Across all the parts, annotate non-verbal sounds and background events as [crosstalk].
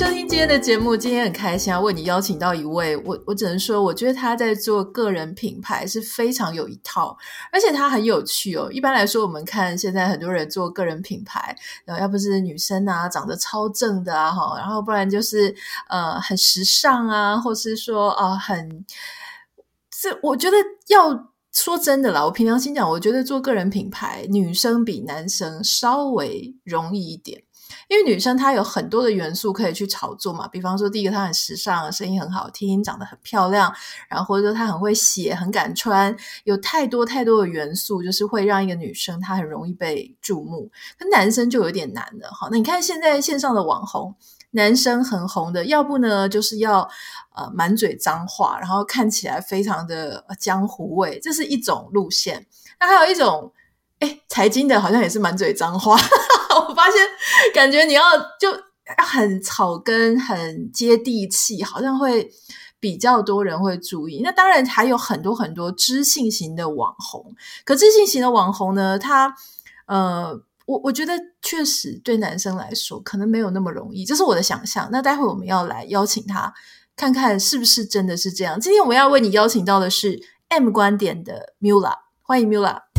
收听今天的节目。今天很开心啊为你邀请到一位，我我只能说，我觉得他在做个人品牌是非常有一套，而且他很有趣哦。一般来说，我们看现在很多人做个人品牌，然后要不是女生啊，长得超正的啊，哈，然后不然就是呃很时尚啊，或是说啊、很，这我觉得要说真的啦，我凭良心讲，我觉得做个人品牌，女生比男生稍微容易一点。因为女生她有很多的元素可以去炒作嘛，比方说第一个她很时尚，声音很好听，长得很漂亮，然后或者说她很会写，很敢穿，有太多太多的元素，就是会让一个女生她很容易被注目。可男生就有点难了哈。那你看现在线上的网红，男生很红的，要不呢就是要呃满嘴脏话，然后看起来非常的江湖味，这是一种路线。那还有一种。哎，财经的好像也是满嘴脏话，发现感觉你要就很草根、很接地气，好像会比较多人会注意。那当然还有很多很多知性型的网红，可知性型的网红呢，他呃，我我觉得确实对男生来说可能没有那么容易，这是我的想象。那待会我们要来邀请他，看看是不是真的是这样。今天我们要为你邀请到的是 M 观点的 Miula，欢迎 Miula。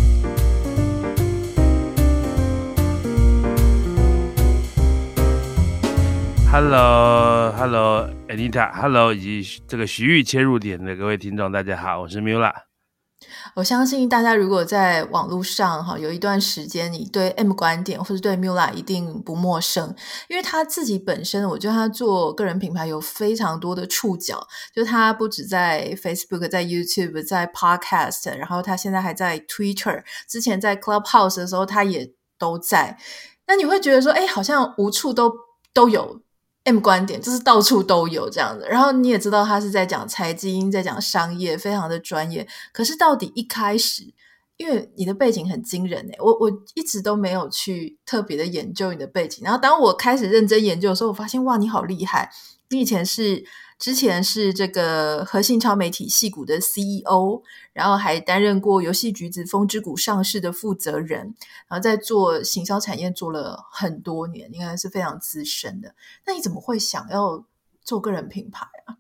Hello，Hello，Anita，Hello，以及这个徐玉切入点的各位听众，大家好，我是 Mula。我相信大家如果在网络上哈有一段时间，你对 M 观点或者对 Mula 一定不陌生，因为他自己本身，我觉得他做个人品牌有非常多的触角，就他不止在 Facebook、在 YouTube、在 Podcast，然后他现在还在 Twitter，之前在 Clubhouse 的时候他也都在。那你会觉得说，哎，好像无处都都有。M 观点就是到处都有这样的，然后你也知道他是在讲财经，在讲商业，非常的专业。可是到底一开始，因为你的背景很惊人诶，我我一直都没有去特别的研究你的背景。然后当我开始认真研究的时候，我发现哇，你好厉害！你以前是。之前是这个和信超媒体矽谷的 CEO，然后还担任过游戏橘子风之谷上市的负责人，然后在做行销产业做了很多年，应该是非常资深的。那你怎么会想要做个人品牌啊？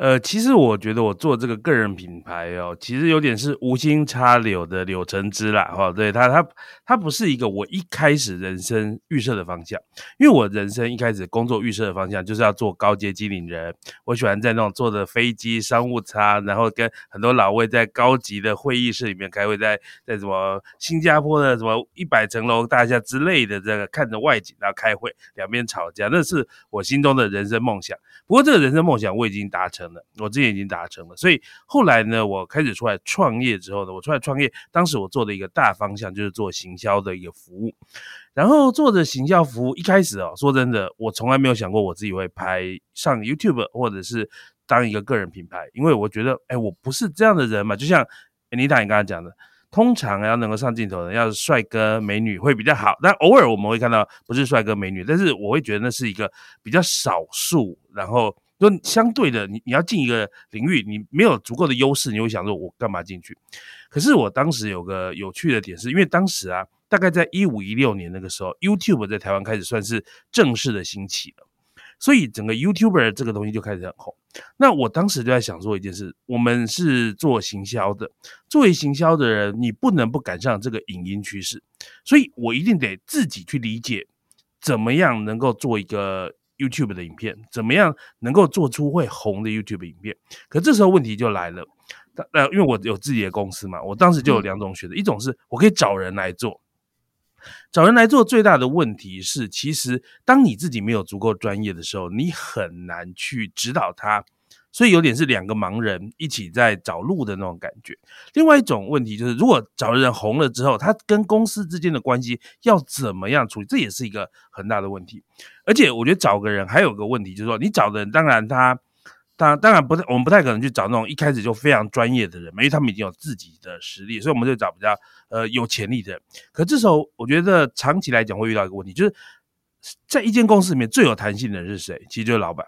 呃，其实我觉得我做这个个人品牌哦，其实有点是无心插柳的柳成枝啦，哈，对，它它它不是一个我一开始人生预设的方向，因为我人生一开始工作预设的方向就是要做高阶经理人，我喜欢在那种坐着飞机商务舱，然后跟很多老外在高级的会议室里面开会，在在什么新加坡的什么一百层楼大厦之类的这个看着外景然后开会，两边吵架，那是我心中的人生梦想。不过这个人生梦想我已经达成。我之前已经达成了，所以后来呢，我开始出来创业之后呢，我出来创业，当时我做的一个大方向就是做行销的一个服务，然后做的行销服务，一开始哦，说真的，我从来没有想过我自己会拍上 YouTube 或者是当一个个人品牌，因为我觉得，哎，我不是这样的人嘛，就像 Anita 你刚才讲的，通常要能够上镜头的，要是帅哥美女会比较好，但偶尔我们会看到不是帅哥美女，但是我会觉得那是一个比较少数，然后。就相对的，你你要进一个领域，你没有足够的优势，你会想说，我干嘛进去？可是我当时有个有趣的点是，因为当时啊，大概在一五一六年那个时候，YouTube 在台湾开始算是正式的兴起了，所以整个 YouTuber 这个东西就开始很红。那我当时就在想说一件事，我们是做行销的，作为行销的人，你不能不赶上这个影音趋势，所以我一定得自己去理解，怎么样能够做一个。YouTube 的影片怎么样能够做出会红的 YouTube 影片？可这时候问题就来了，呃，因为我有自己的公司嘛，我当时就有两种选择，嗯、一种是我可以找人来做，找人来做最大的问题是，其实当你自己没有足够专业的时候，你很难去指导他。所以有点是两个盲人一起在找路的那种感觉。另外一种问题就是，如果找的人红了之后，他跟公司之间的关系要怎么样处理，这也是一个很大的问题。而且我觉得找个人还有个问题，就是说你找的人，当然他，当当然不太，我们不太可能去找那种一开始就非常专业的人，因为他们已经有自己的实力，所以我们就找比较呃有潜力的人。可这时候我觉得长期来讲会遇到一个问题，就是在一间公司里面最有弹性的人是谁？其实就是老板。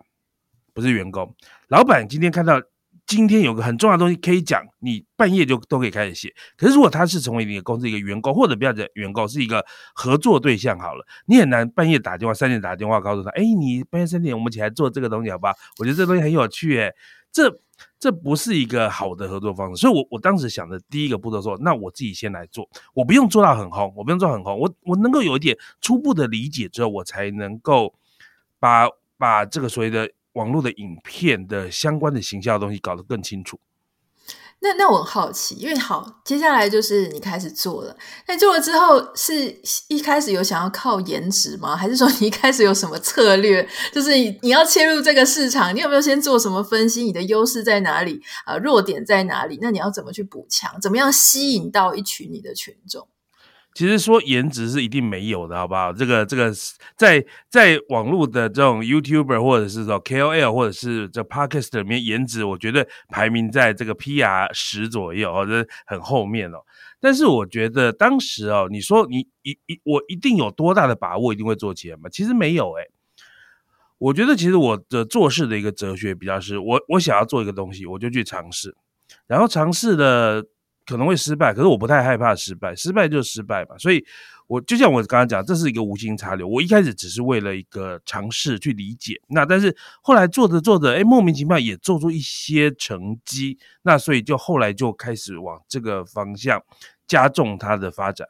不是员工。老板今天看到今天有个很重要的东西可以讲，你半夜就都可以开始写。可是如果他是成为你的公司一个员工，或者不要讲员工，是一个合作对象好了，你很难半夜打电话，三点打电话告诉他，哎，你半夜三点我们起来做这个东西好不好？我觉得这东西很有趣，诶，这。这不是一个好的合作方式，所以我，我我当时想的第一个步骤说，那我自己先来做，我不用做到很红，我不用做很红，我我能够有一点初步的理解之后，我才能够把把这个所谓的网络的影片的相关的形象的东西搞得更清楚。那那我很好奇，因为好，接下来就是你开始做了。那做了之后，是一开始有想要靠颜值吗？还是说你一开始有什么策略？就是你要切入这个市场，你有没有先做什么分析？你的优势在哪里？啊、呃，弱点在哪里？那你要怎么去补强？怎么样吸引到一群你的群众？其实说颜值是一定没有的，好不好？这个这个在在网络的这种 YouTuber 或者是说 KOL 或者是这 Podcast 里面，颜值我觉得排名在这个 PR 十左右哦，这很后面哦。但是我觉得当时哦，你说你一一我一定有多大的把握一定会做起来吗？其实没有诶。我觉得其实我的做事的一个哲学比较是，我我想要做一个东西，我就去尝试，然后尝试的。可能会失败，可是我不太害怕失败，失败就失败吧。所以，我就像我刚刚讲，这是一个无心插柳。我一开始只是为了一个尝试去理解，那但是后来做着做着，哎，莫名其妙也做出一些成绩，那所以就后来就开始往这个方向加重它的发展。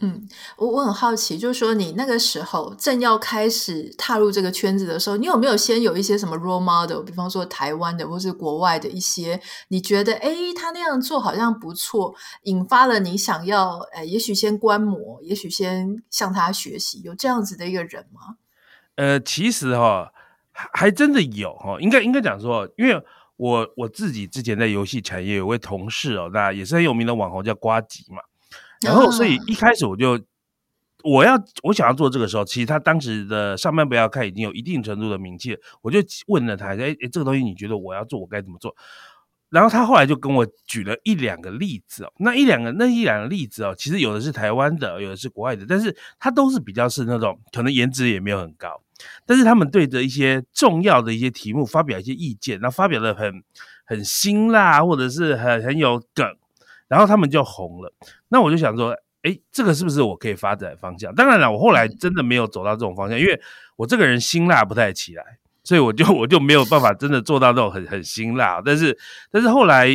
嗯，我我很好奇，就是说你那个时候正要开始踏入这个圈子的时候，你有没有先有一些什么 role model，比方说台湾的或是国外的一些，你觉得哎，他那样做好像不错，引发了你想要哎，也许先观摩，也许先向他学习，有这样子的一个人吗？呃，其实哈、还真的有哈、哦，应该应该讲说，因为我我自己之前在游戏产业有位同事哦，那也是很有名的网红叫瓜吉嘛。然后，所以一开始我就我要我想要做这个时候，其实他当时的上班不要看已经有一定程度的名气了，我就问了他，哎哎，这个东西你觉得我要做，我该怎么做？然后他后来就跟我举了一两个例子哦，那一两个那一两个例子哦，其实有的是台湾的，有的是国外的，但是他都是比较是那种可能颜值也没有很高，但是他们对着一些重要的一些题目发表一些意见，然后发表的很很辛辣，或者是很很有梗。然后他们就红了，那我就想说，哎，这个是不是我可以发展的方向？当然了，我后来真的没有走到这种方向，因为我这个人辛辣不太起来，所以我就我就没有办法真的做到那种很很辛辣。但是但是后来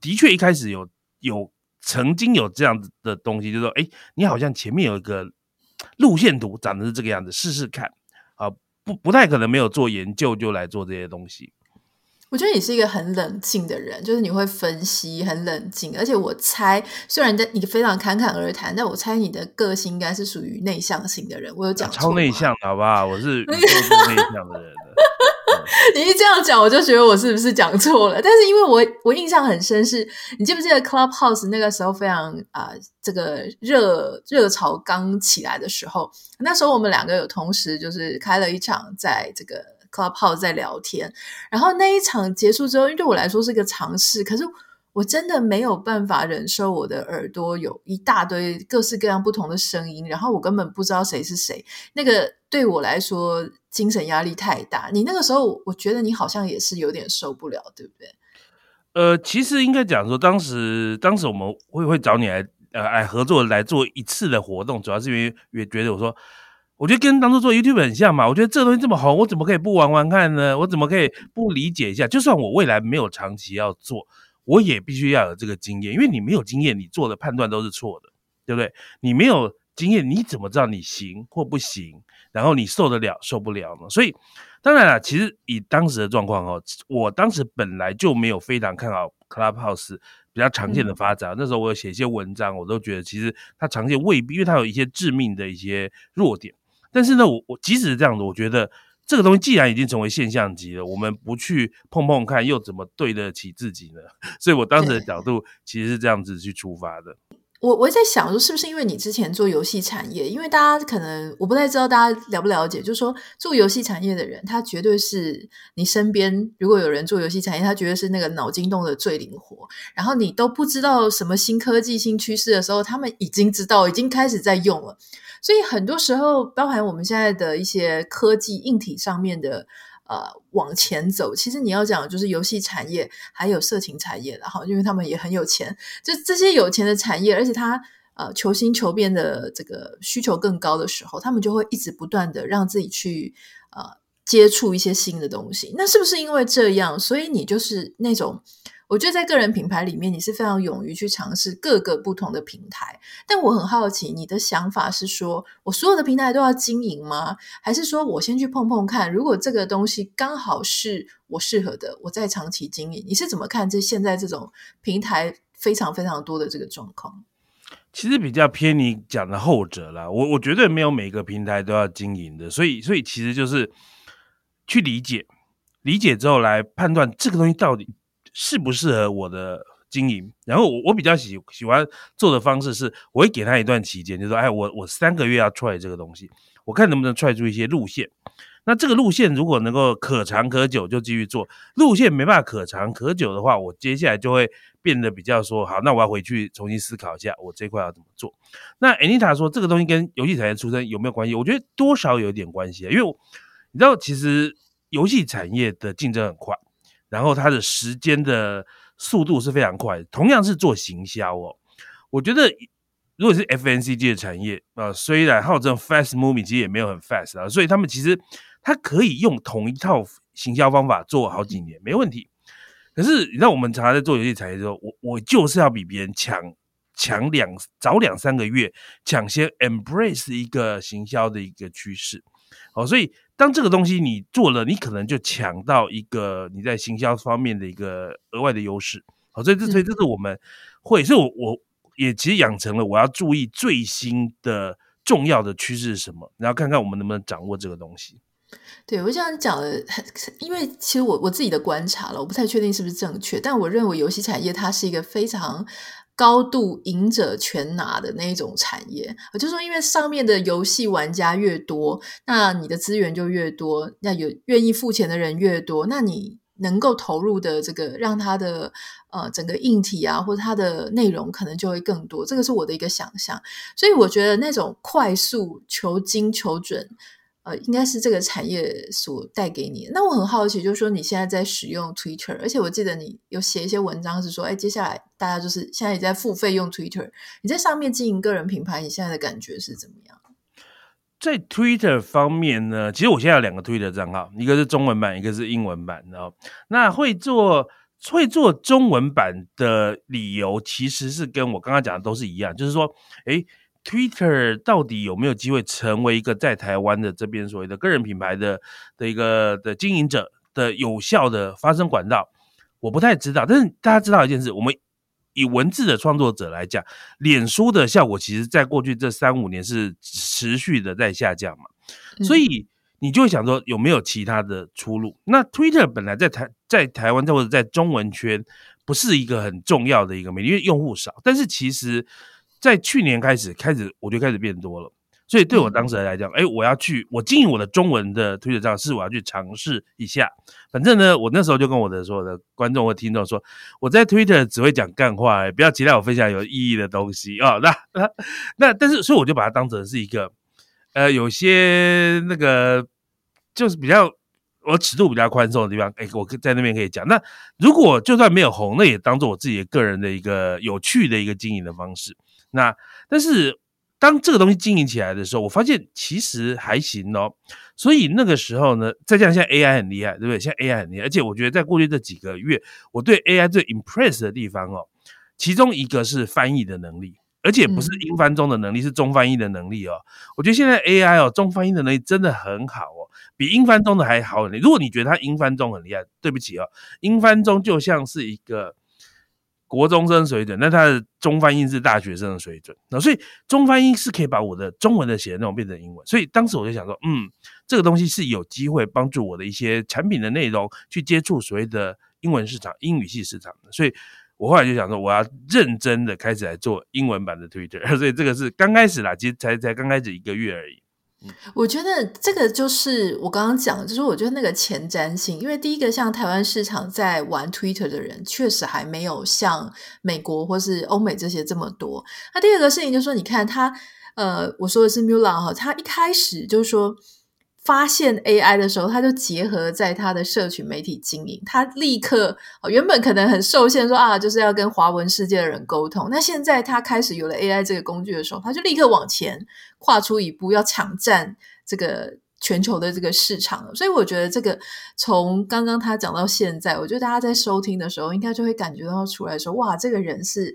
的确一开始有有曾经有这样子的东西，就是说，哎，你好像前面有一个路线图长得是这个样子，试试看啊，不不太可能没有做研究就来做这些东西。我觉得你是一个很冷静的人，就是你会分析，很冷静。而且我猜，虽然在你非常侃侃而谈，但我猜你的个性应该是属于内向型的人。我有讲？超内向，好不好？我是内向的人。[laughs] [laughs] 你一这样讲，我就觉得我是不是讲错了？但是因为我我印象很深是，是你记不记得 Clubhouse 那个时候非常啊、呃，这个热热潮刚起来的时候，那时候我们两个有同时就是开了一场，在这个。Clubhouse 在聊天，然后那一场结束之后，因为对我来说是个尝试，可是我真的没有办法忍受我的耳朵有一大堆各式各样不同的声音，然后我根本不知道谁是谁。那个对我来说精神压力太大。你那个时候，我觉得你好像也是有点受不了，对不对？呃，其实应该讲说，当时当时我们会会找你来呃来合作来做一次的活动，主要是因为也觉得我说。我觉得跟当初做 YouTube 很像嘛。我觉得这东西这么红，我怎么可以不玩玩看呢？我怎么可以不理解一下？就算我未来没有长期要做，我也必须要有这个经验。因为你没有经验，你做的判断都是错的，对不对？你没有经验，你怎么知道你行或不行？然后你受得了受不了呢？所以，当然了，其实以当时的状况哦，我当时本来就没有非常看好 Clubhouse 比较常见的发展。嗯、那时候我有写一些文章，我都觉得其实它常见未必，因为它有一些致命的一些弱点。但是呢，我我即使是这样子，我觉得这个东西既然已经成为现象级了，我们不去碰碰看，又怎么对得起自己呢？[laughs] 所以我当时的角度其实是这样子去出发的。我我在想说，是不是因为你之前做游戏产业？因为大家可能我不太知道大家了不了解，就是说做游戏产业的人，他绝对是你身边如果有人做游戏产业，他绝对是那个脑筋动得最灵活。然后你都不知道什么新科技、新趋势的时候，他们已经知道，已经开始在用了。所以很多时候，包含我们现在的一些科技硬体上面的呃往前走。其实你要讲就是游戏产业，还有色情产业，然后因为他们也很有钱，就这些有钱的产业，而且他呃求新求变的这个需求更高的时候，他们就会一直不断的让自己去呃接触一些新的东西。那是不是因为这样，所以你就是那种？我觉得在个人品牌里面，你是非常勇于去尝试各个不同的平台。但我很好奇，你的想法是说我所有的平台都要经营吗？还是说我先去碰碰看，如果这个东西刚好是我适合的，我再长期经营？你是怎么看这现在这种平台非常非常多的这个状况？其实比较偏你讲的后者啦。我我绝对没有每个平台都要经营的，所以所以其实就是去理解，理解之后来判断这个东西到底。适不适合我的经营？然后我我比较喜喜欢做的方式是，我会给他一段期间，就是说，哎，我我三个月要 try 这个东西，我看能不能 try 出一些路线。那这个路线如果能够可长可久，就继续做；路线没办法可长可久的话，我接下来就会变得比较说，好，那我要回去重新思考一下，我这块要怎么做。那 Anita 说，这个东西跟游戏产业出身有没有关系？我觉得多少有点关系，因为你知道，其实游戏产业的竞争很快。然后它的时间的速度是非常快，同样是做行销哦。我觉得如果是 FNCG 的产业啊、呃，虽然号称 fast moving，其实也没有很 fast 啊，所以他们其实他可以用同一套行销方法做好几年没问题。可是你知道我们常常在做游戏产业的时候，我我就是要比别人强强两早两三个月，抢先 embrace 一个行销的一个趋势。好，所以。当这个东西你做了，你可能就抢到一个你在行销方面的一个额外的优势。好，所以这所以这是我们会，所以我我也其实养成了我要注意最新的重要的趋势是什么，然后看看我们能不能掌握这个东西。对，我这样讲的，因为其实我我自己的观察了，我不太确定是不是正确，但我认为游戏产业它是一个非常。高度赢者全拿的那一种产业，就说，因为上面的游戏玩家越多，那你的资源就越多，那有愿意付钱的人越多，那你能够投入的这个让它的呃整个硬体啊，或者它的内容可能就会更多。这个是我的一个想象，所以我觉得那种快速求精求准。呃，应该是这个产业所带给你。那我很好奇，就是说你现在在使用 Twitter，而且我记得你有写一些文章，是说，哎，接下来大家就是现在也在付费用 Twitter。你在上面经营个人品牌，你现在的感觉是怎么样？在 Twitter 方面呢，其实我现在有两个 Twitter 账号，一个是中文版，一个是英文版。然后，那会做会做中文版的理由，其实是跟我刚刚讲的都是一样，就是说，哎。Twitter 到底有没有机会成为一个在台湾的这边所谓的个人品牌的的一个的经营者的有效的发声管道？我不太知道。但是大家知道一件事，我们以文字的创作者来讲，脸书的效果其实在过去这三五年是持续的在下降嘛，所以你就会想说有没有其他的出路？那 Twitter 本来在台在台湾或者在中文圈不是一个很重要的一个媒体，因为用户少，但是其实。在去年开始，开始我就开始变多了，所以对我当时来讲，哎、嗯，我要去我经营我的中文的推特账是我要去尝试一下。反正呢，我那时候就跟我的所有的观众或听众说，我在推特只会讲干话，不要期待我分享有意义的东西啊、哦。那那那，但是所以我就把它当成是一个，呃，有些那个就是比较我尺度比较宽松的地方，哎，我在那边可以讲。那如果就算没有红，那也当做我自己个人的一个有趣的一个经营的方式。那但是当这个东西经营起来的时候，我发现其实还行哦。所以那个时候呢，再加上现在 AI 很厉害，对不对？现在 AI 很厉害，而且我觉得在过去这几个月，我对 AI 最 impress 的地方哦，其中一个是翻译的能力，而且不是英翻中的能力，是中翻译的能力哦。我觉得现在 AI 哦，中翻译的能力真的很好哦，比英翻中的还好很。如果你觉得它英翻中很厉害，对不起哦，英翻中就像是一个。国中生水准，那他的中翻英是大学生的水准，那所以中翻英是可以把我的中文的写的那种变成英文，所以当时我就想说，嗯，这个东西是有机会帮助我的一些产品的内容去接触所谓的英文市场、英语系市场的，所以我后来就想说，我要认真的开始来做英文版的 Twitter，[laughs] 所以这个是刚开始啦，其实才才刚开始一个月而已。我觉得这个就是我刚刚讲，就是我觉得那个前瞻性，因为第一个像台湾市场在玩 Twitter 的人，确实还没有像美国或是欧美这些这么多。那第二个事情就是说，你看他，呃，我说的是 Mulan 哈，他一开始就是说。发现 AI 的时候，他就结合在他的社群媒体经营，他立刻原本可能很受限说，啊，就是要跟华文世界的人沟通。那现在他开始有了 AI 这个工具的时候，他就立刻往前跨出一步，要抢占这个全球的这个市场。所以我觉得这个从刚刚他讲到现在，我觉得大家在收听的时候，应该就会感觉到出来说，哇，这个人是。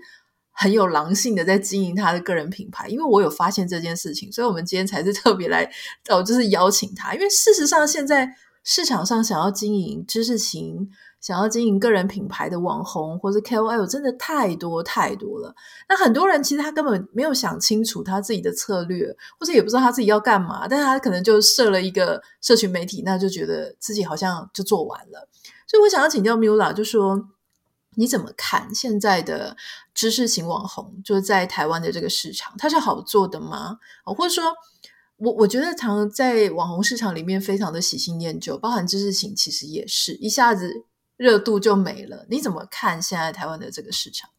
很有狼性的在经营他的个人品牌，因为我有发现这件事情，所以我们今天才是特别来哦，就是邀请他。因为事实上，现在市场上想要经营知识型、想要经营个人品牌的网红或者 KOL 真的太多太多了。那很多人其实他根本没有想清楚他自己的策略，或者也不知道他自己要干嘛，但是他可能就设了一个社群媒体，那就觉得自己好像就做完了。所以我想要请教 Mula，就说。你怎么看现在的知识型网红，就是在台湾的这个市场，它是好做的吗？或者说，我我觉得常在网红市场里面非常的喜新厌旧，包含知识型，其实也是一下子热度就没了。你怎么看现在台湾的这个市场？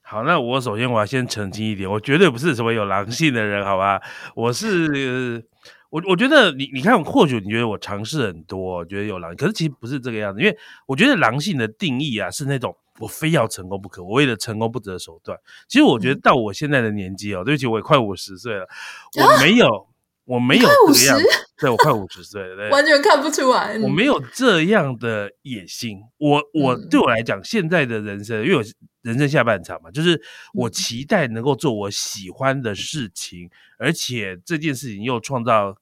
好，那我首先我要先澄清一点，我绝对不是什么有狼性的人，好吧？我是。我我觉得你你看，或许你觉得我尝试很多，觉得有狼，可是其实不是这个样子。因为我觉得狼性的定义啊，是那种我非要成功不可，我为了成功不择手段。其实我觉得到我现在的年纪哦，对不起，我也快五十岁了，[laughs] 我没有，啊、我没有这个样子，[laughs] 对，我快五十岁了，对，完全看不出来，我没有这样的野心。我我对我来讲，现在的人生，因为我人生下半场嘛，就是我期待能够做我喜欢的事情，而且这件事情又创造。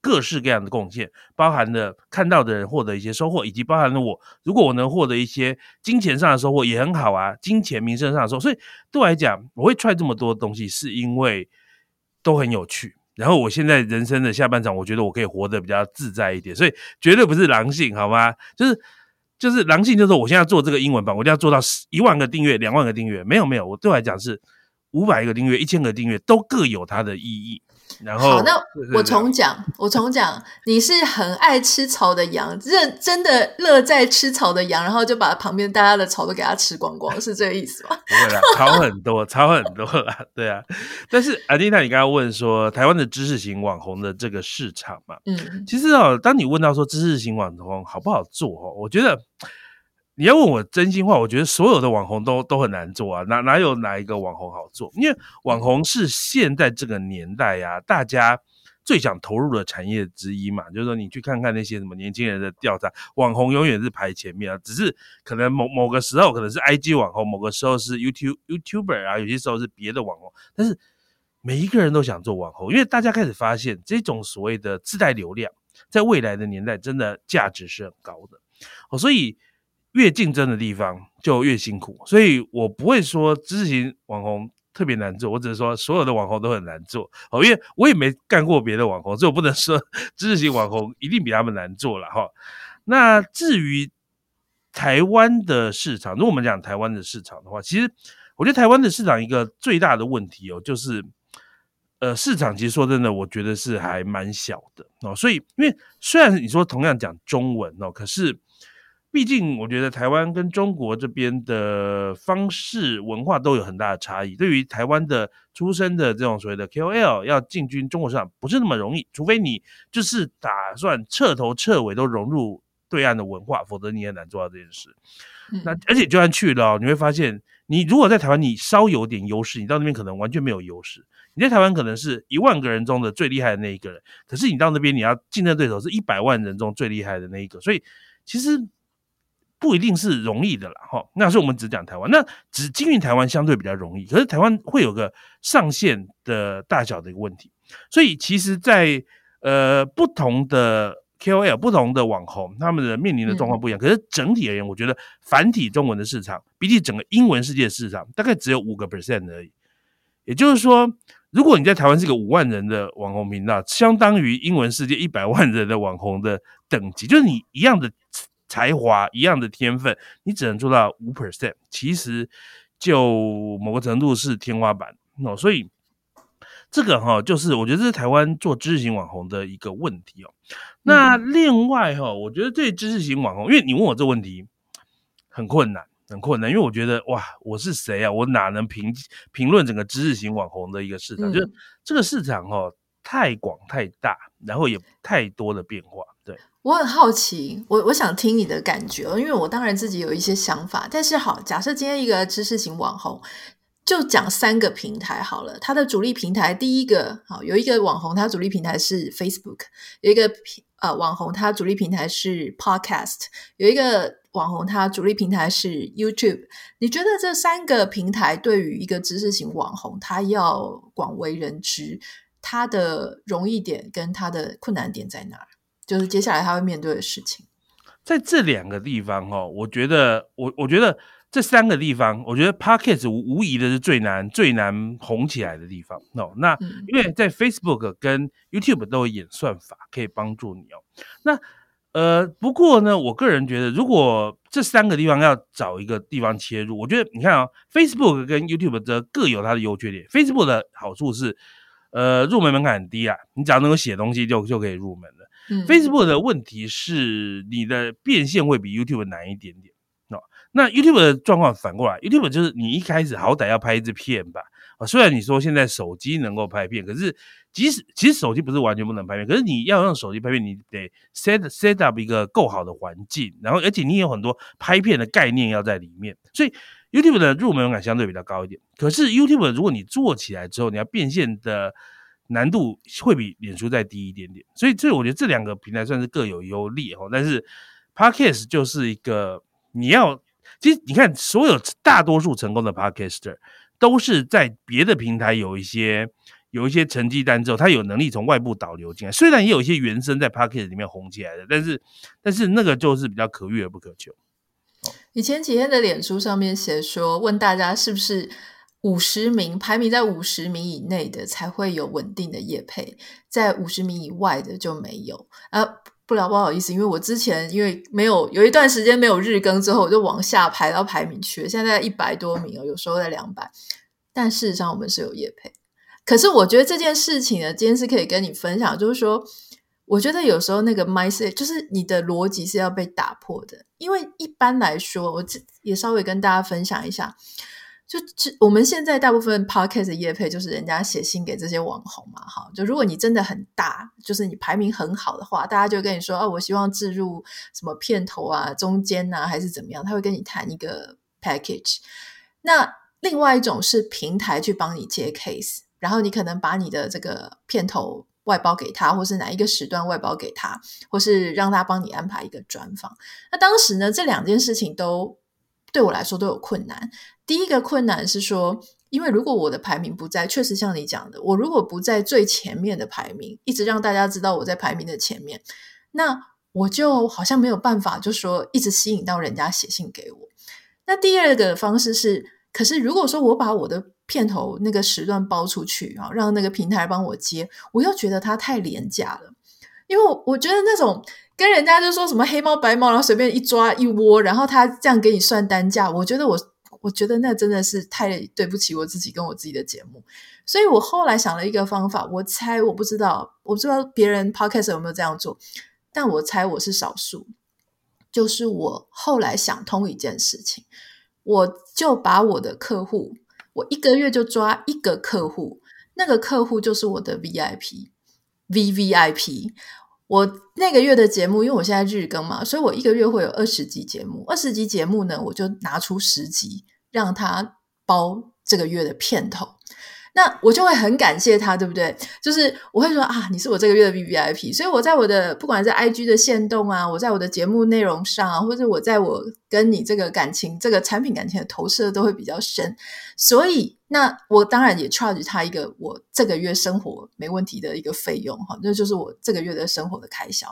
各式各样的贡献，包含了看到的人获得一些收获，以及包含了我，如果我能获得一些金钱上的收获也很好啊，金钱名声上的收获。所以对我来讲，我会 try 这么多东西，是因为都很有趣。然后我现在人生的下半场，我觉得我可以活得比较自在一点，所以绝对不是狼性，好吗？就是就是狼性，就是我现在做这个英文版，我就要做到一万个订阅、两万个订阅。没有没有，我对我来讲是五百个订阅、一千个订阅都各有它的意义。然后好，那我重讲，我重讲，你是很爱吃草的羊，认真的乐在吃草的羊，然后就把旁边大家的草都给它吃光光，是这个意思吗？[laughs] 不会啦，草很多，草很多啦，对啊。但是阿蒂娜，你刚刚问说台湾的知识型网红的这个市场嘛，嗯，其实哦，当你问到说知识型网红好不好做哦，我觉得。你要问我真心话，我觉得所有的网红都都很难做啊，哪哪有哪一个网红好做？因为网红是现在这个年代呀、啊，大家最想投入的产业之一嘛。就是说，你去看看那些什么年轻人的调查，网红永远是排前面啊。只是可能某某个时候可能是 IG 网红，某个时候是 YouTube YouTuber 啊，有些时候是别的网红。但是每一个人都想做网红，因为大家开始发现这种所谓的自带流量，在未来的年代真的价值是很高的哦，所以。越竞争的地方就越辛苦，所以我不会说知识型网红特别难做，我只是说所有的网红都很难做哦，因为我也没干过别的网红，所以我不能说 [laughs] 知识型网红一定比他们难做了哈。那至于台湾的市场，如果我们讲台湾的市场的话，其实我觉得台湾的市场一个最大的问题哦，就是呃市场其实说真的，我觉得是还蛮小的哦，所以因为虽然你说同样讲中文哦，可是。毕竟，我觉得台湾跟中国这边的方式文化都有很大的差异。对于台湾的出身的这种所谓的 KOL 要进军中国市场，不是那么容易。除非你就是打算彻头彻尾都融入对岸的文化，否则你也难做到这件事。嗯、那而且就算去了，你会发现，你如果在台湾你稍有点优势，你到那边可能完全没有优势。你在台湾可能是一万个人中的最厉害的那一个人，可是你到那边你要竞争对手是一百万人中最厉害的那一个，所以其实。不一定是容易的啦，哈。那是我们只讲台湾，那只经营台湾相对比较容易。可是台湾会有个上限的大小的一个问题，所以其实在，在呃不同的 KOL、不同的网红，他们的面临的状况不一样。嗯、可是整体而言，我觉得繁体中文的市场比起整个英文世界的市场，大概只有五个 percent 而已。也就是说，如果你在台湾是个五万人的网红频道，相当于英文世界一百万人的网红的等级，就是你一样的。才华一样的天分，你只能做到五 percent，其实就某个程度是天花板哦。所以这个哈，就是我觉得这是台湾做知识型网红的一个问题哦。那另外哈，我觉得对知识型网红，因为你问我这个问题很困难，很困难，因为我觉得哇，我是谁啊？我哪能评评论整个知识型网红的一个市场？就是这个市场哦。太广太大，然后也太多的变化。对，我很好奇，我我想听你的感觉，因为我当然自己有一些想法。但是好，假设今天一个知识型网红，就讲三个平台好了。它的主力平台第一个，好，有一个网红，他主力平台是 Facebook；有一个呃网红，他主力平台是 Podcast；有一个。网红他主力平台是 YouTube，你觉得这三个平台对于一个知识型网红，他要广为人知，他的容易点跟他的困难点在哪儿？就是接下来他会面对的事情。在这两个地方哦，我觉得我我觉得这三个地方，我觉得 Podcast 无无疑的是最难最难红起来的地方。哦，那因为在 Facebook 跟 YouTube 都有演算法可以帮助你哦。那呃，不过呢，我个人觉得，如果这三个地方要找一个地方切入，我觉得你看啊、哦，Facebook 跟 YouTube 的各有它的优缺点。Facebook 的好处是，呃，入门门槛很低啊，你只要能够写东西就就可以入门了。，Facebook 的问题是你的变现会比 YouTube 难一点点。哦，那 YouTube 的状况反过来，YouTube 就是你一开始好歹要拍一支片吧。啊，虽然你说现在手机能够拍片，可是即使其实手机不是完全不能拍片，可是你要用手机拍片，你得 set set up 一个够好的环境，然后而且你有很多拍片的概念要在里面，所以 YouTube 的入门门槛相对比较高一点。可是 YouTube 如果你做起来之后，你要变现的难度会比脸书再低一点点。所以，所以我觉得这两个平台算是各有优劣哈。但是 Podcast 就是一个你要，其实你看所有大多数成功的 Podcaster。都是在别的平台有一些有一些成绩单之后，他有能力从外部导流进来。虽然也有一些原生在 Podcast 里面红起来的，但是但是那个就是比较可遇而不可求。你前几天的脸书上面写说，问大家是不是五十名排名在五十名以内的才会有稳定的业配，在五十名以外的就没有啊。不了，不好意思，因为我之前因为没有有一段时间没有日更之后，我就往下排到排名去了，现在一百多名哦，有时候在两百。但事实上，我们是有业配。可是我觉得这件事情呢，今天是可以跟你分享，就是说，我觉得有时候那个 mindset 就是你的逻辑是要被打破的，因为一般来说，我也稍微跟大家分享一下。就我们现在大部分 podcast 的业配就是人家写信给这些网红嘛，哈，就如果你真的很大，就是你排名很好的话，大家就跟你说，哦，我希望置入什么片头啊、中间啊，还是怎么样，他会跟你谈一个 package。那另外一种是平台去帮你接 case，然后你可能把你的这个片头外包给他，或是哪一个时段外包给他，或是让他帮你安排一个专访。那当时呢，这两件事情都对我来说都有困难。第一个困难是说，因为如果我的排名不在，确实像你讲的，我如果不在最前面的排名，一直让大家知道我在排名的前面，那我就好像没有办法，就说一直吸引到人家写信给我。那第二个方式是，可是如果说我把我的片头那个时段包出去啊，让那个平台帮我接，我又觉得它太廉价了，因为我觉得那种跟人家就说什么黑猫白猫，然后随便一抓一窝，然后他这样给你算单价，我觉得我。我觉得那真的是太对不起我自己跟我自己的节目，所以我后来想了一个方法。我猜我不知道，我不知道别人 podcast 有没有这样做，但我猜我是少数。就是我后来想通一件事情，我就把我的客户，我一个月就抓一个客户，那个客户就是我的 VIP，VVIP。我那个月的节目，因为我现在日更嘛，所以我一个月会有二十集节目。二十集节目呢，我就拿出十集让他包这个月的片头。那我就会很感谢他，对不对？就是我会说啊，你是我这个月的 VVIP，所以我在我的不管是 IG 的限动啊，我在我的节目内容上啊，或者我在我跟你这个感情、这个产品感情的投射都会比较深。所以。那我当然也 charge 他一个我这个月生活没问题的一个费用哈，那就是我这个月的生活的开销。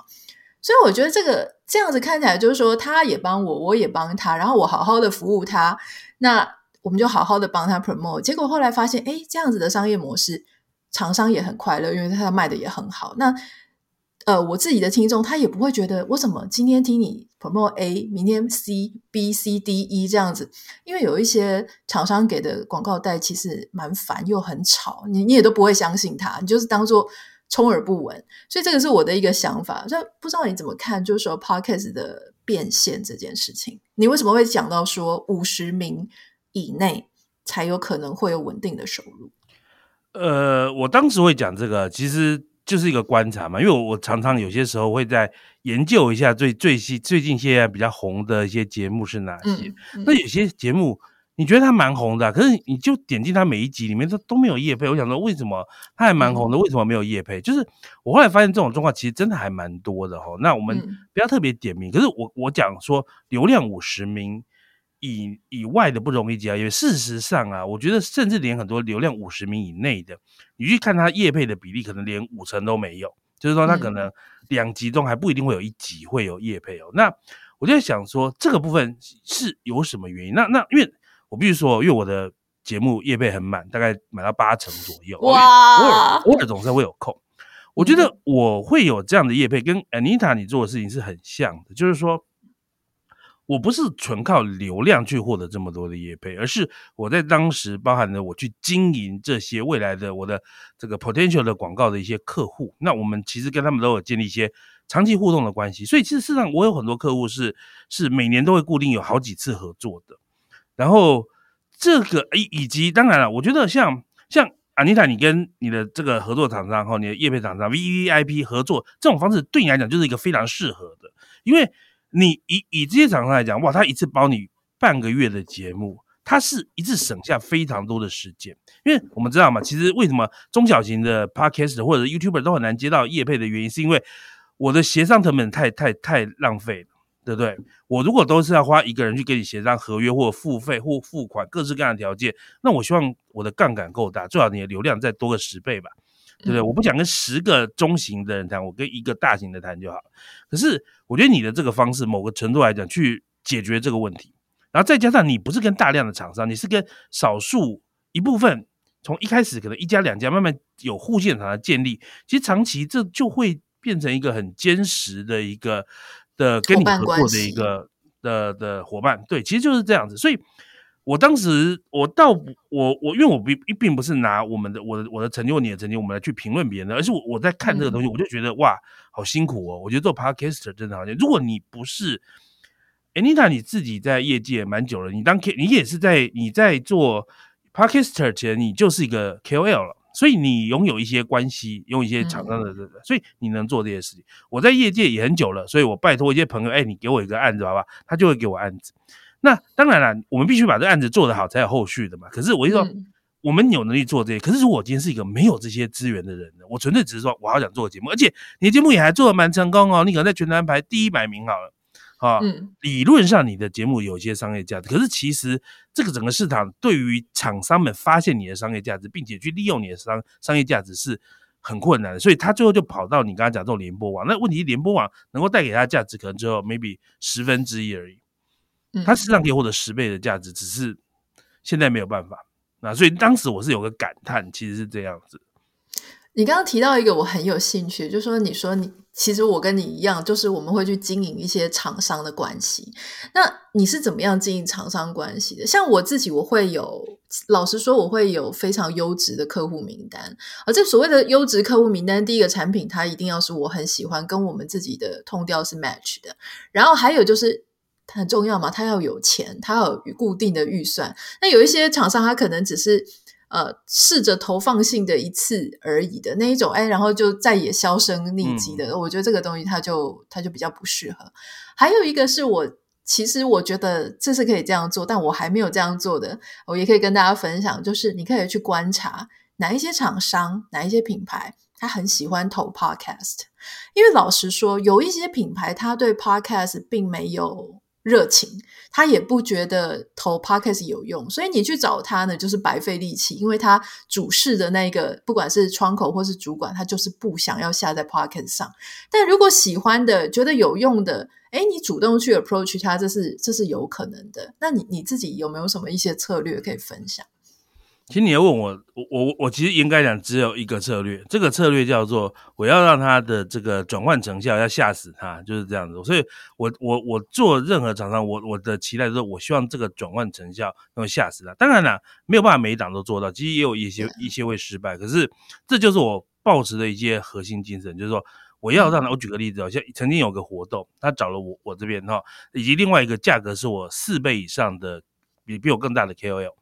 所以我觉得这个这样子看起来就是说，他也帮我，我也帮他，然后我好好的服务他，那我们就好好的帮他 promote。结果后来发现，哎，这样子的商业模式，厂商也很快乐，因为他卖的也很好。那呃，我自己的听众他也不会觉得我怎么今天听你 promote A，明天 C、B、C、D、E 这样子，因为有一些厂商给的广告带其实蛮烦又很吵，你你也都不会相信他，你就是当做充耳不闻。所以这个是我的一个想法，所以不知道你怎么看，就是说 Podcast 的变现这件事情，你为什么会讲到说五十名以内才有可能会有稳定的收入？呃，我当时会讲这个，其实就是一个观察嘛，因为我我常常有些时候会在研究一下最最新最近现在比较红的一些节目是哪些。嗯嗯、那有些节目你觉得它蛮红的，可是你就点进它每一集里面，它都没有叶配。我想说，为什么它还蛮红的？为什么没有叶配？就是我后来发现这种状况其实真的还蛮多的哈。那我们不要特别点名，可是我我讲说流量五十名。以以外的不容易接，因为事实上啊，我觉得甚至连很多流量五十名以内的，你去看它业配的比例，可能连五成都没有。就是说，它可能两集中还不一定会有一集会有业配哦。那我就在想说，这个部分是有什么原因？那那因为我必须说，因为我的节目业配很满，大概满到八成左右。哇！偶尔偶尔总是会有空。我觉得我会有这样的业配，跟 Anita 你做的事情是很像的，就是说。我不是纯靠流量去获得这么多的业配，而是我在当时包含了我去经营这些未来的我的这个 potential 的广告的一些客户。那我们其实跟他们都有建立一些长期互动的关系，所以其实事实上我有很多客户是是每年都会固定有好几次合作的。然后这个以以及当然了，我觉得像像 Anita，你跟你的这个合作厂商和你的业配厂商 VVIP 合作这种方式，对你来讲就是一个非常适合的，因为。你以以这些厂商来讲，哇，他一次包你半个月的节目，他是一次省下非常多的时间，因为我们知道嘛，其实为什么中小型的 Podcast 或者 YouTuber 都很难接到业配的原因，是因为我的协商成本太太太浪费了，对不对？我如果都是要花一个人去给你协商合约或付费或付款各式各样的条件，那我希望我的杠杆够大，最好你的流量再多个十倍吧。对不对？我不想跟十个中型的人谈，我跟一个大型的谈就好。可是我觉得你的这个方式，某个程度来讲，去解决这个问题，然后再加上你不是跟大量的厂商，你是跟少数一部分，从一开始可能一家两家，慢慢有互信厂的建立，其实长期这就会变成一个很坚实的一个的跟你合作的一个的的伙伴。对，其实就是这样子，所以。我当时，我倒我我，因为我并并不是拿我们的我的我的成就，你的成就，我们来去评论别人的，而是我我在看这个东西，我就觉得哇，好辛苦哦。我觉得做 Podcaster 真的好像，如果你不是 Anita，你自己在业界蛮久了，你当 K，你也是在你在做 Podcaster 前，你就是一个 KOL 了，所以你拥有一些关系，拥有一些厂商的这个，所以你能做这些事情。我在业界也很久了，所以我拜托一些朋友，哎，你给我一个案子好不好？他就会给我案子。那当然了，我们必须把这案子做得好，才有后续的嘛。可是我就说，嗯、我们有能力做这些。可是如果我今天是一个没有这些资源的人呢？我纯粹只是说，我好想做个节目，而且你的节目也还做得蛮成功哦。你可能在全台排第一百名好了，啊，嗯、理论上你的节目有一些商业价值。可是其实这个整个市场对于厂商们发现你的商业价值，并且去利用你的商商业价值是很困难的。所以他最后就跑到你刚刚讲这种联播网。那问题是联播网能够带给他价值，可能只有 maybe 十分之一而已。他实际上可以获得十倍的价值，只是现在没有办法。那所以当时我是有个感叹，其实是这样子。你刚刚提到一个我很有兴趣，就是说你说你其实我跟你一样，就是我们会去经营一些厂商的关系。那你是怎么样经营厂商关系的？像我自己，我会有，老实说，我会有非常优质的客户名单。而这所谓的优质客户名单，第一个产品它一定要是我很喜欢，跟我们自己的 tone 调是 match 的。然后还有就是。它很重要嘛，他要有钱，他要有固定的预算。那有一些厂商，他可能只是呃试着投放性的一次而已的那一种，哎，然后就再也销声匿迹的。嗯、我觉得这个东西，它就它就比较不适合。还有一个是我其实我觉得这是可以这样做，但我还没有这样做的，我也可以跟大家分享，就是你可以去观察哪一些厂商、哪一些品牌，他很喜欢投 Podcast，因为老实说，有一些品牌他对 Podcast 并没有。热情，他也不觉得投 Podcast 有用，所以你去找他呢，就是白费力气，因为他主事的那个，不管是窗口或是主管，他就是不想要下在 Podcast 上。但如果喜欢的，觉得有用的，诶，你主动去 approach 他，这是这是有可能的。那你你自己有没有什么一些策略可以分享？其实你要问我，我我我其实应该讲只有一个策略，这个策略叫做我要让他的这个转换成效，要吓死他，就是这样子。所以我我我做任何厂商，我我的期待就是，我希望这个转换成效能够吓死他。当然了，没有办法每一档都做到，其实也有一些一些会失败。可是这就是我抱持的一些核心精神，就是说我要让他。我举个例子哦，像曾经有个活动，他找了我我这边哈，以及另外一个价格是我四倍以上的，比比我更大的 KOL。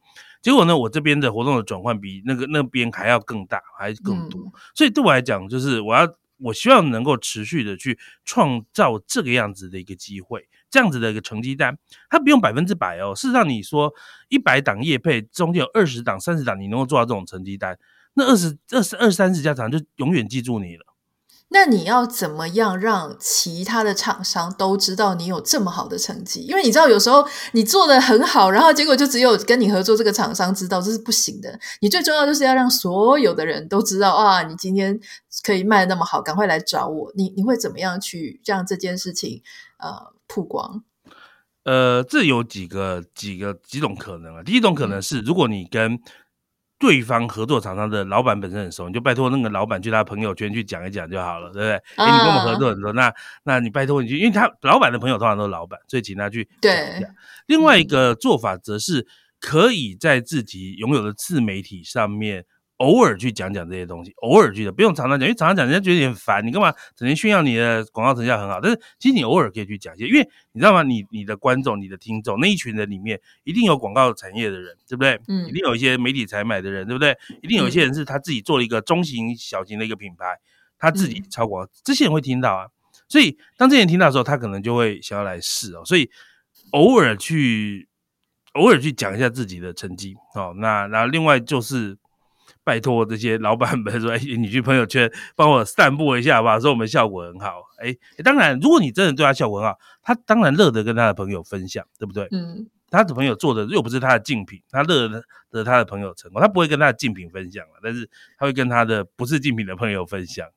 结果呢，我这边的活动的转换比那个那边还要更大，还更多。嗯、所以对我来讲，就是我要我希望能够持续的去创造这个样子的一个机会，这样子的一个成绩单，它不用百分之百哦。事实上，你说一百档业配中间有二十档、三十档，你能够做到这种成绩单，那二十二十二三十家厂就永远记住你了。那你要怎么样让其他的厂商都知道你有这么好的成绩？因为你知道，有时候你做得很好，然后结果就只有跟你合作这个厂商知道，这是不行的。你最重要就是要让所有的人都知道啊，你今天可以卖得那么好，赶快来找我。你你会怎么样去让这件事情呃曝光？呃，这有几个几个几种可能啊。第一种可能是，如果你跟对方合作厂商的老板本身很熟，你就拜托那个老板去他朋友圈去讲一讲就好了，对不对？哎、uh. 欸，你跟我们合作很多，那那你拜托你去，因为他老板的朋友通常都是老板，所以请他去讲一下。另外一个做法则是可以在自己拥有的自媒体上面。偶尔去讲讲这些东西，偶尔去的，不用常常讲，因为常常讲人家觉得有点烦。你干嘛整天炫耀你的广告成效很好？但是其实你偶尔可以去讲一些，因为你知道吗？你你的观众、你的听众那一群人里面，一定有广告产业的人，对不对？嗯，一定有一些媒体采买的人，对不对？一定有一些人是他自己做了一个中型、小型的一个品牌，他自己超广告，这些人会听到啊。所以当这些人听到的时候，他可能就会想要来试哦。所以偶尔去，偶尔去讲一下自己的成绩哦。那然后另外就是。拜托这些老板们说：“哎，你去朋友圈帮我散布一下吧，说我们效果很好。哎，当然，如果你真的对他效果很好，他当然乐得跟他的朋友分享，对不对？嗯，他的朋友做的又不是他的竞品，他乐得他的朋友成功，他不会跟他的竞品分享了，但是他会跟他的不是竞品的朋友分享。”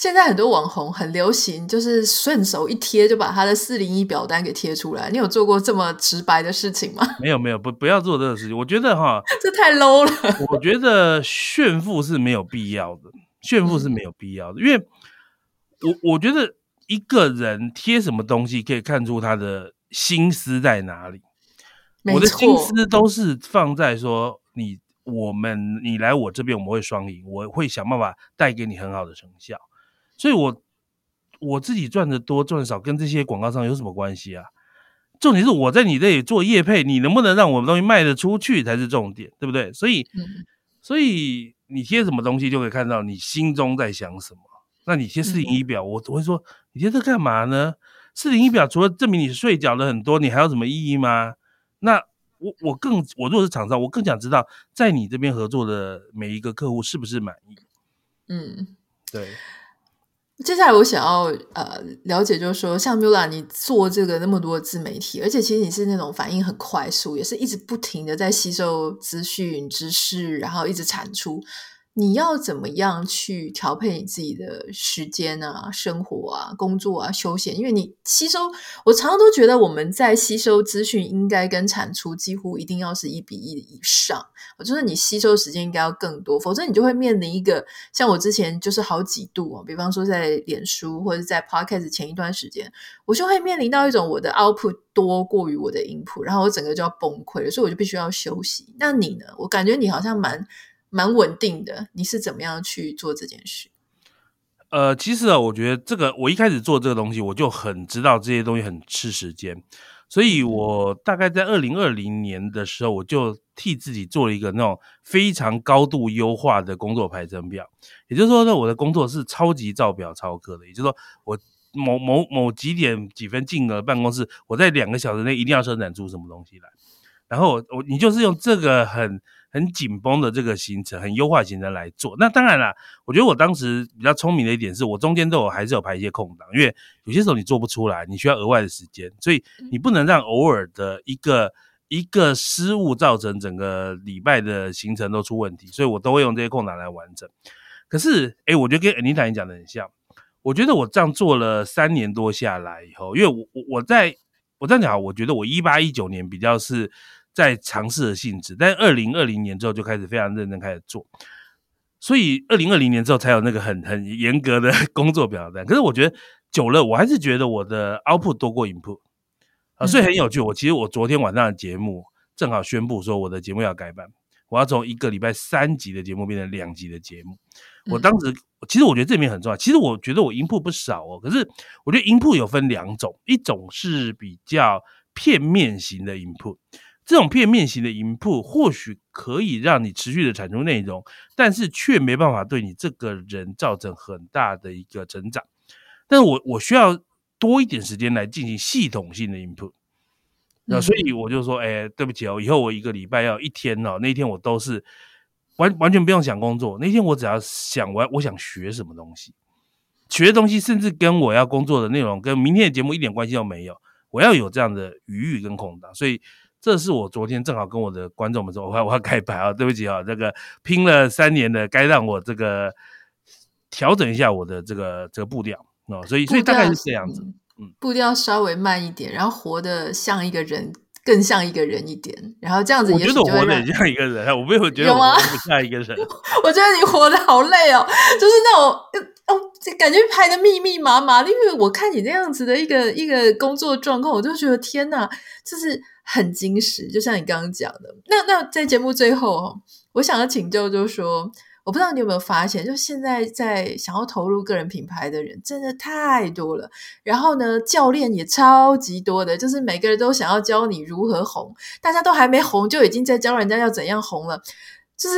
现在很多网红很流行，就是顺手一贴就把他的四零一表单给贴出来。你有做过这么直白的事情吗？没有，没有，不不要做这个事情。我觉得哈，[laughs] 这太 low 了。[laughs] 我觉得炫富是没有必要的，炫富是没有必要的，因为我我觉得一个人贴什么东西可以看出他的心思在哪里。我的心思都是放在说你我们你来我这边我们会双赢，我会想办法带给你很好的成效。所以我，我我自己赚的多赚的少跟这些广告商有什么关系啊？重点是我在你这里做业配，你能不能让我们东西卖得出去才是重点，对不对？所以，嗯、所以你贴什么东西就可以看到你心中在想什么。那你贴四零一表，嗯、我会说你贴这干嘛呢？四零一表除了证明你税缴了很多，你还有什么意义吗？那我我更我如果是厂商，我更想知道在你这边合作的每一个客户是不是满意？嗯，对。接下来我想要呃了解，就是说，像 Miula 你做这个那么多自媒体，而且其实你是那种反应很快速，也是一直不停的在吸收资讯知识，然后一直产出。你要怎么样去调配你自己的时间啊、生活啊、工作啊、休闲？因为你吸收，我常常都觉得我们在吸收资讯应该跟产出几乎一定要是一比一以上。我觉得你吸收时间应该要更多，否则你就会面临一个像我之前就是好几度啊，比方说在脸书或者在 Podcast 前一段时间，我就会面临到一种我的 output 多过于我的 input，然后我整个就要崩溃了，所以我就必须要休息。那你呢？我感觉你好像蛮。蛮稳定的，你是怎么样去做这件事？呃，其实啊，我觉得这个我一开始做这个东西，我就很知道这些东西很吃时间，所以我大概在二零二零年的时候，我就替自己做了一个那种非常高度优化的工作排程表。也就是说呢，我的工作是超级照表超课的，也就是说，我某某某几点几分进了办公室，我在两个小时内一定要生产出什么东西来，然后我你就是用这个很。很紧绷的这个行程，很优化行程来做。那当然啦，我觉得我当时比较聪明的一点是，我中间都有还是有排一些空档，因为有些时候你做不出来，你需要额外的时间，所以你不能让偶尔的一个一个失误造成整个礼拜的行程都出问题，所以我都会用这些空档来完成。可是，诶，我觉得跟 Anita 你讲的很像。我觉得我这样做了三年多下来以后，因为我我我在我这样讲，我觉得我一八一九年比较是。在尝试的性质，但二零二零年之后就开始非常认真开始做，所以二零二零年之后才有那个很很严格的 [laughs] 工作表单。可是我觉得久了，我还是觉得我的 output 多过 input 啊，所以很有趣。我其实我昨天晚上的节目正好宣布说我的节目要改版，我要从一个礼拜三集的节目变成两集的节目。我当时其实我觉得这里面很重要，其实我觉得我 input 不少哦，可是我觉得 input 有分两种，一种是比较片面型的 input。这种片面型的 input 或许可以让你持续的产出内容，但是却没办法对你这个人造成很大的一个成长。但是我我需要多一点时间来进行系统性的 input。那所以我就说，哎，对不起哦，以后我一个礼拜要一天哦，那一天我都是完完全不用想工作，那天我只要想我我想学什么东西，学的东西甚至跟我要工作的内容跟明天的节目一点关系都没有，我要有这样的余裕跟空档，所以。这是我昨天正好跟我的观众们说，我要我要改牌啊，对不起啊，这个拼了三年的，该让我这个调整一下我的这个这个步调哦，所以所以大概是这样子，嗯，步调稍微慢一点，然后活得像一个人，更像一个人一点，然后这样子也，我觉得我活得很像一个人，我没有觉得我活得不像一个人，[laughs] 我觉得你活得好累哦，就是那种哦，感觉排得密密麻麻的，因为我看你那样子的一个一个工作状况，我就觉得天哪，就是。很精实，就像你刚刚讲的。那那在节目最后，我想要请教，就是说，我不知道你有没有发现，就现在在想要投入个人品牌的人真的太多了。然后呢，教练也超级多的，就是每个人都想要教你如何红，大家都还没红，就已经在教人家要怎样红了。就是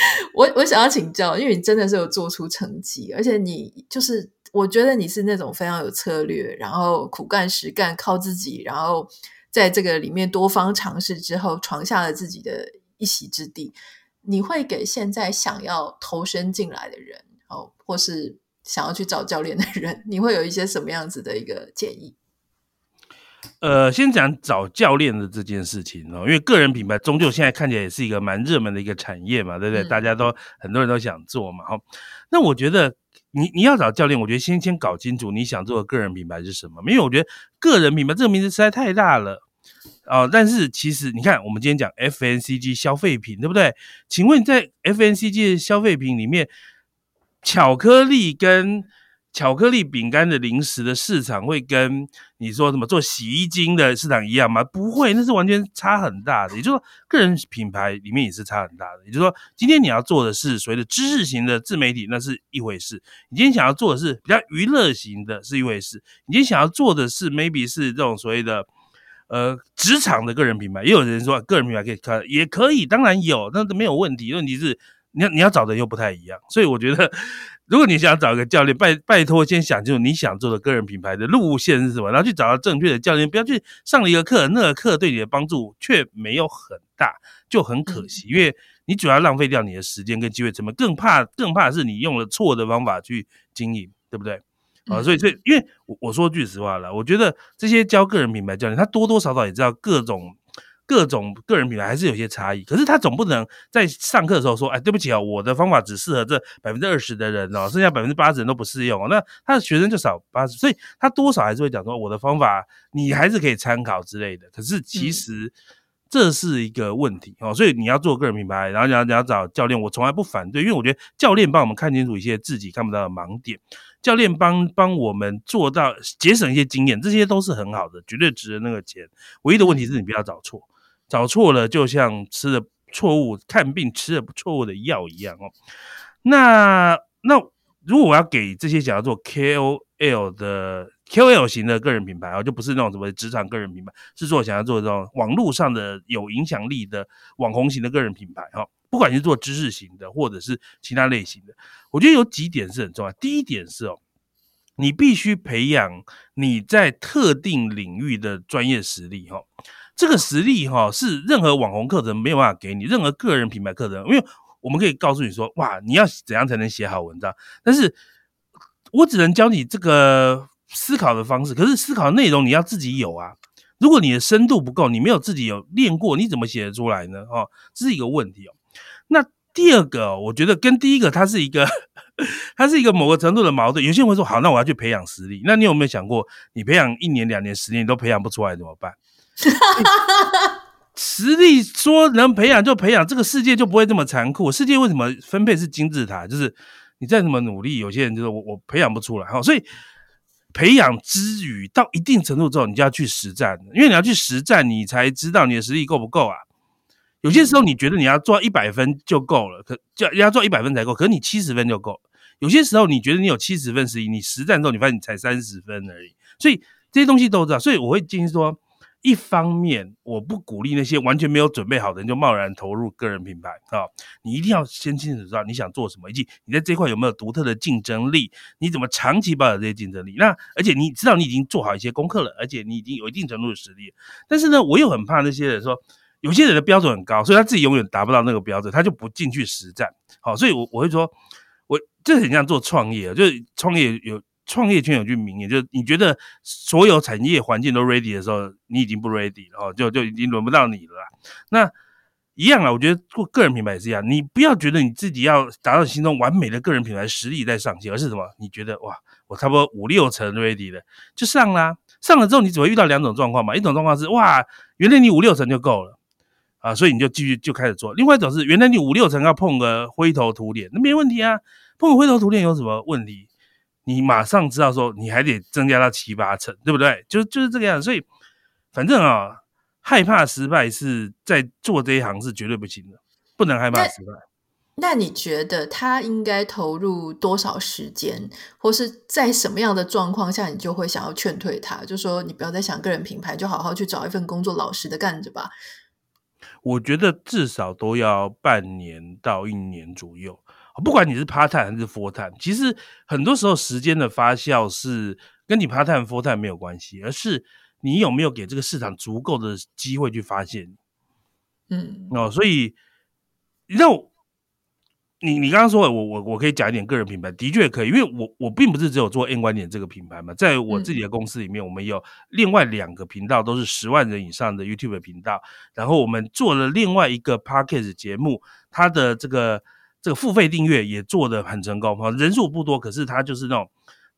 [laughs] 我我想要请教，因为你真的是有做出成绩，而且你就是我觉得你是那种非常有策略，然后苦干实干，靠自己，然后。在这个里面多方尝试之后，闯下了自己的一席之地。你会给现在想要投身进来的人，哦，或是想要去找教练的人，你会有一些什么样子的一个建议？呃，先讲找教练的这件事情哦，因为个人品牌终究现在看起来也是一个蛮热门的一个产业嘛，对不对？嗯、大家都很多人都想做嘛，哈。那我觉得你你要找教练，我觉得先先搞清楚你想做的个人品牌是什么，因为我觉得个人品牌这个名字实在太大了。哦，但是其实你看，我们今天讲 FNCG 消费品，对不对？请问在 FNCG 的消费品里面，巧克力跟巧克力饼干的零食的市场会跟你说什么做洗衣精的市场一样吗？不会，那是完全差很大的。也就是说，个人品牌里面也是差很大的。也就是说，今天你要做的是所谓的知识型的自媒体，那是一回事；你今天想要做的是比较娱乐型的，是一回事；你今天想要做的是 maybe 是这种所谓的。呃，职场的个人品牌，也有人说个人品牌可以看，也可以，当然有，那都没有问题。问题是你要你要找的又不太一样，所以我觉得，如果你想找一个教练，拜拜托先想清楚你想做的个人品牌的路线是什么，然后去找到正确的教练，不要去上了一个课，那个课对你的帮助却没有很大，就很可惜，因为你主要浪费掉你的时间跟机会成本，更怕更怕是你用了错的方法去经营，对不对？啊，所以，所以，因为我我说句实话了，我觉得这些教个人品牌教练，他多多少少也知道各种各种个人品牌还是有些差异。可是他总不能在上课的时候说，哎，对不起啊，我的方法只适合这百分之二十的人哦，剩下百分之八十人都不适用哦。那他的学生就少八十，所以他多少还是会讲说，我的方法你还是可以参考之类的。可是其实这是一个问题哦，所以你要做个人品牌，然后你要你要找教练，我从来不反对，因为我觉得教练帮我们看清楚一些自己看不到的盲点。教练帮帮我们做到节省一些经验，这些都是很好的，绝对值得那个钱。唯一的问题是你不要找错，找错了就像吃了错误看病吃了错误的药一样哦。那那如果我要给这些想要做 KOL 的 KOL 型的个人品牌哦，就不是那种什么职场个人品牌，是做想要做这种网络上的有影响力的网红型的个人品牌哈。不管是做知识型的，或者是其他类型的，我觉得有几点是很重要。第一点是哦，你必须培养你在特定领域的专业实力哈。这个实力哈是任何网红课程没有办法给你，任何个人品牌课程，因为我们可以告诉你说，哇，你要怎样才能写好文章？但是我只能教你这个思考的方式，可是思考内容你要自己有啊。如果你的深度不够，你没有自己有练过，你怎么写得出来呢？哦，这是一个问题哦。那第二个，我觉得跟第一个，它是一个，[laughs] 它是一个某个程度的矛盾。有些人会说，好，那我要去培养实力。那你有没有想过，你培养一年、两年、十年都培养不出来怎么办？哈哈哈实力说能培养就培养，这个世界就不会这么残酷。世界为什么分配是金字塔？就是你再怎么努力，有些人就是我我培养不出来。哈，所以培养之余，到一定程度之后，你就要去实战，因为你要去实战，你才知道你的实力够不够啊。有些时候你觉得你要做一百分就够了，可就要做一百分才够，可是你七十分就够。有些时候你觉得你有七十分实力，你实战之后你发现你才三十分而已。所以这些东西都知道，所以我会建议说，一方面，我不鼓励那些完全没有准备好的人就贸然投入个人品牌啊、你一定要先清楚知道你想做什么，以及你在这块有没有独特的竞争力，你怎么长期保有这些竞争力。那而且你知道你已经做好一些功课了，而且你已经有一定程度的实力。但是呢，我又很怕那些人说，有些人的标准很高，所以他自己永远达不到那个标准，他就不进去实战。好、所以我我会说，我这很像做创业，就是创业有。创业圈有句名言，就是你觉得所有产业环境都 ready 的时候，你已经不 ready 了，就就已经轮不到你了。那一样啊，我觉得做个人品牌也是一样，你不要觉得你自己要达到心中完美的个人品牌实力再上线，而是什么？你觉得哇，我差不多五六成 ready 了，就上啦。上了之后，你只会遇到两种状况嘛，一种状况是哇，原来你五六成就够了啊，所以你就继续就开始做；另外一种是原来你五六成要碰个灰头土脸，那没问题啊，碰个灰头土脸有什么问题？你马上知道说，你还得增加到七八成，对不对？就就是这个样子。所以，反正啊，害怕失败是在做这一行是绝对不行的，不能害怕失败。那，那你觉得他应该投入多少时间，或是在什么样的状况下，你就会想要劝退他？就说你不要再想个人品牌，就好好去找一份工作，老实的干着吧。我觉得至少都要半年到一年左右。不管你是 part time 还是 full time，其实很多时候时间的发酵是跟你 part time full time 没有关系，而是你有没有给这个市场足够的机会去发现。嗯，哦，所以那我你你刚刚说我我我可以讲一点个人品牌，的确可以，因为我我并不是只有做 N 观点这个品牌嘛，在我自己的公司里面，我们有另外两个频道，都是十万人以上的 YouTube 频道，然后我们做了另外一个 Podcast 节目，它的这个。这个付费订阅也做得很成功哈，人数不多，可是他就是那种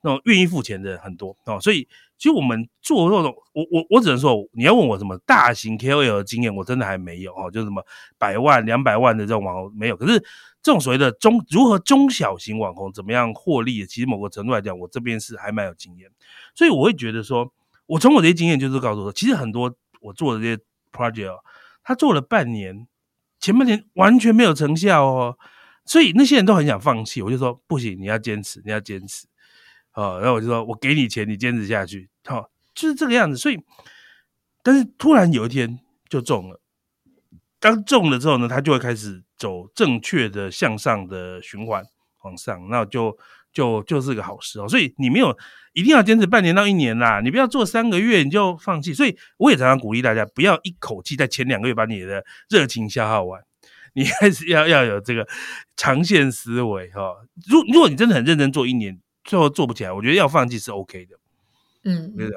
那种愿意付钱的很多哦，所以其实我们做那种，我我我只能说，你要问我什么大型 KOL 的经验，我真的还没有哦，就什么百万、两百万的这种网红没有，可是这种所谓的中如何中小型网红怎么样获利，其实某个程度来讲，我这边是还蛮有经验，所以我会觉得说，我从我这些经验就是告诉我，其实很多我做的这些 project，他做了半年，前半年完全没有成效哦。所以那些人都很想放弃，我就说不行，你要坚持，你要坚持，哦，然后我就说我给你钱，你坚持下去，好、哦，就是这个样子。所以，但是突然有一天就中了，当中了之后呢，他就会开始走正确的向上的循环往上，那就就就是个好事哦。所以你没有一定要坚持半年到一年啦，你不要做三个月你就放弃。所以我也常常鼓励大家，不要一口气在前两个月把你的热情消耗完。你还是要要有这个长线思维哈。如如果你真的很认真做一年，最后做不起来，我觉得要放弃是 OK 的。嗯，没有。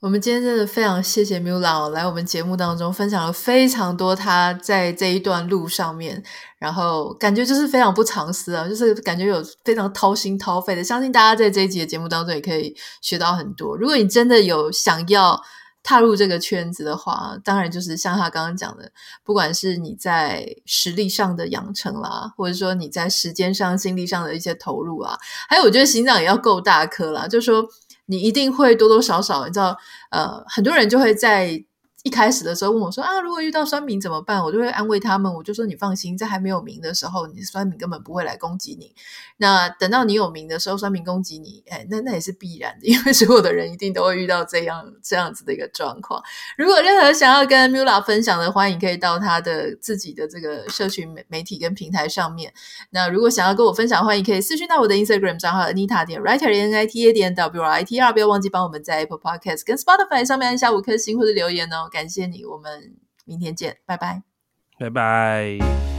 我们今天真的非常谢谢 Miula 来我们节目当中分享了非常多他在这一段路上面，然后感觉就是非常不藏私啊，就是感觉有非常掏心掏肺的。相信大家在这一集的节目当中也可以学到很多。如果你真的有想要，踏入这个圈子的话，当然就是像他刚刚讲的，不管是你在实力上的养成啦，或者说你在时间上、精力上的一些投入啊，还有我觉得心脏也要够大颗啦，就是说你一定会多多少少，你知道，呃，很多人就会在。一开始的时候问我说啊，如果遇到酸民怎么办？我就会安慰他们，我就说你放心，在还没有名的时候，你酸民根本不会来攻击你。那等到你有名的时候，酸民攻击你，哎，那那也是必然的，[laughs] 因为所有的人一定都会遇到这样这样子的一个状况。如果任何想要跟 Mula 分享的，欢迎可以到他的自己的这个社群媒媒体跟平台上面。那如果想要跟我分享，欢迎可以私讯到我的 Instagram 账号 Anita 点 Writer N I T A 点 W I T R，不要忘记帮我们在 Apple Podcast 跟 Spotify 上面按下五颗星或者留言哦。感谢你，我们明天见，拜拜，拜拜。